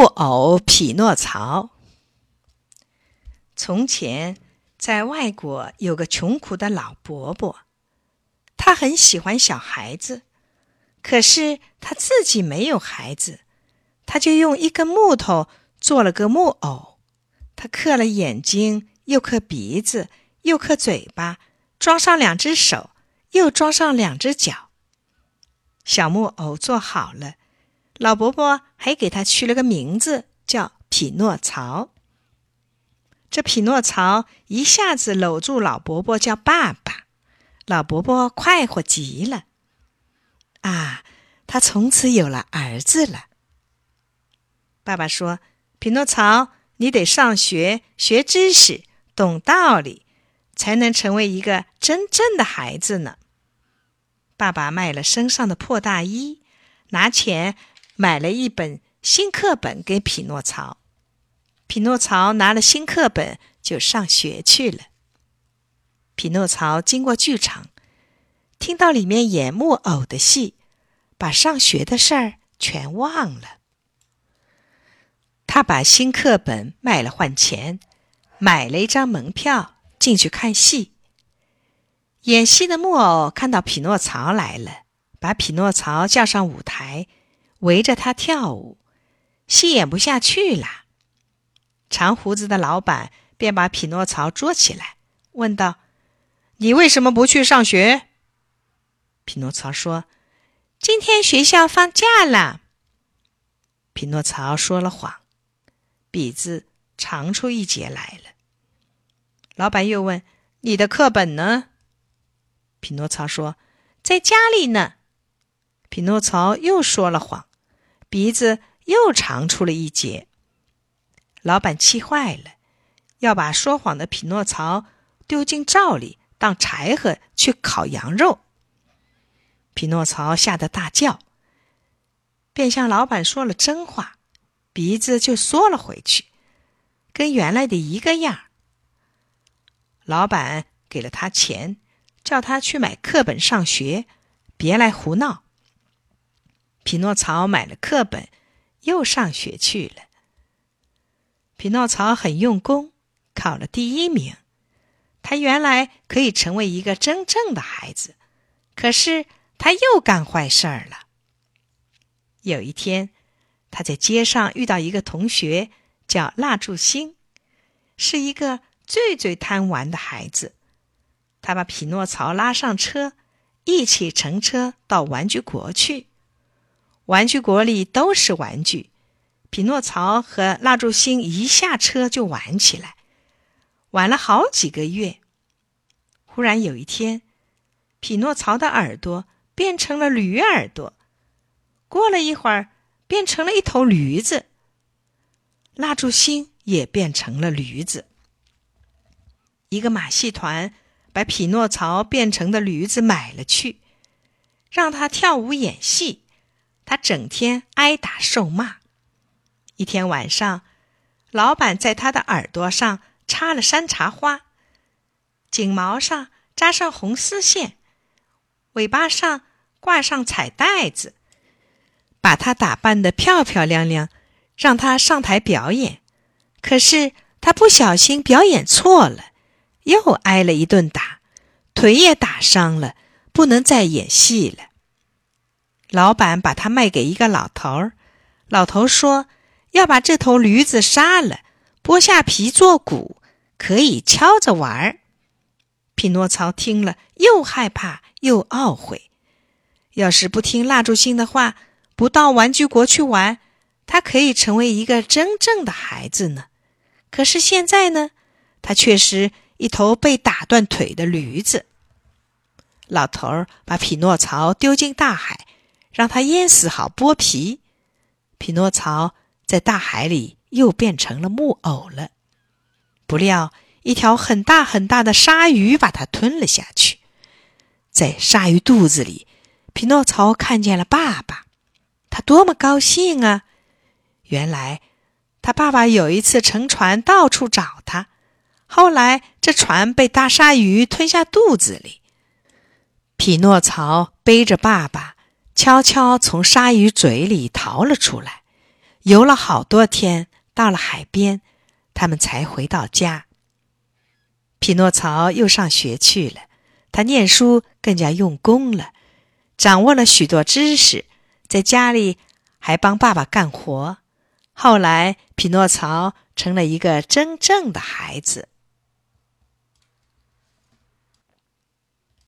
木偶匹诺曹。从前，在外国有个穷苦的老伯伯，他很喜欢小孩子，可是他自己没有孩子，他就用一根木头做了个木偶，他刻了眼睛，又刻鼻子，又刻嘴巴，装上两只手，又装上两只脚。小木偶做好了。老伯伯还给他取了个名字，叫匹诺曹。这匹诺曹一下子搂住老伯伯，叫爸爸。老伯伯快活极了。啊，他从此有了儿子了。爸爸说：“匹诺曹，你得上学，学知识，懂道理，才能成为一个真正的孩子呢。”爸爸卖了身上的破大衣，拿钱。买了一本新课本给匹诺曹，匹诺曹拿了新课本就上学去了。匹诺曹经过剧场，听到里面演木偶的戏，把上学的事儿全忘了。他把新课本卖了换钱，买了一张门票进去看戏。演戏的木偶看到匹诺曹来了，把匹诺曹叫上舞台。围着他跳舞，戏演不下去了。长胡子的老板便把匹诺曹捉起来，问道：“你为什么不去上学？”匹诺曹说：“今天学校放假了。”匹诺曹说了谎，鼻子长出一截来了。老板又问：“你的课本呢？”匹诺曹说：“在家里呢。”匹诺曹又说了谎。鼻子又长出了一截，老板气坏了，要把说谎的匹诺曹丢进灶里当柴禾去烤羊肉。匹诺曹吓得大叫，便向老板说了真话，鼻子就缩了回去，跟原来的一个样。老板给了他钱，叫他去买课本上学，别来胡闹。匹诺曹买了课本，又上学去了。匹诺曹很用功，考了第一名。他原来可以成为一个真正的孩子，可是他又干坏事儿了。有一天，他在街上遇到一个同学，叫蜡烛星，是一个最最贪玩的孩子。他把匹诺曹拉上车，一起乘车到玩具国去。玩具国里都是玩具，匹诺曹和蜡烛星一下车就玩起来，玩了好几个月。忽然有一天，匹诺曹的耳朵变成了驴耳朵，过了一会儿变成了一头驴子。蜡烛星也变成了驴子。一个马戏团把匹诺曹变成的驴子买了去，让他跳舞演戏。他整天挨打受骂。一天晚上，老板在他的耳朵上插了山茶花，颈毛上扎上红丝线，尾巴上挂上彩带子，把他打扮得漂漂亮亮，让他上台表演。可是他不小心表演错了，又挨了一顿打，腿也打伤了，不能再演戏了。老板把它卖给一个老头儿，老头说要把这头驴子杀了，剥下皮做鼓，可以敲着玩儿。匹诺曹听了，又害怕又懊悔。要是不听蜡烛星的话，不到玩具国去玩，他可以成为一个真正的孩子呢。可是现在呢，他却是一头被打断腿的驴子。老头儿把匹诺曹丢进大海。让他淹死好剥皮。匹诺曹在大海里又变成了木偶了。不料一条很大很大的鲨鱼把他吞了下去。在鲨鱼肚子里，匹诺曹看见了爸爸，他多么高兴啊！原来他爸爸有一次乘船到处找他，后来这船被大鲨鱼吞下肚子里。匹诺曹背着爸爸。悄悄从鲨鱼嘴里逃了出来，游了好多天，到了海边，他们才回到家。匹诺曹又上学去了，他念书更加用功了，掌握了许多知识，在家里还帮爸爸干活。后来，匹诺曹成了一个真正的孩子。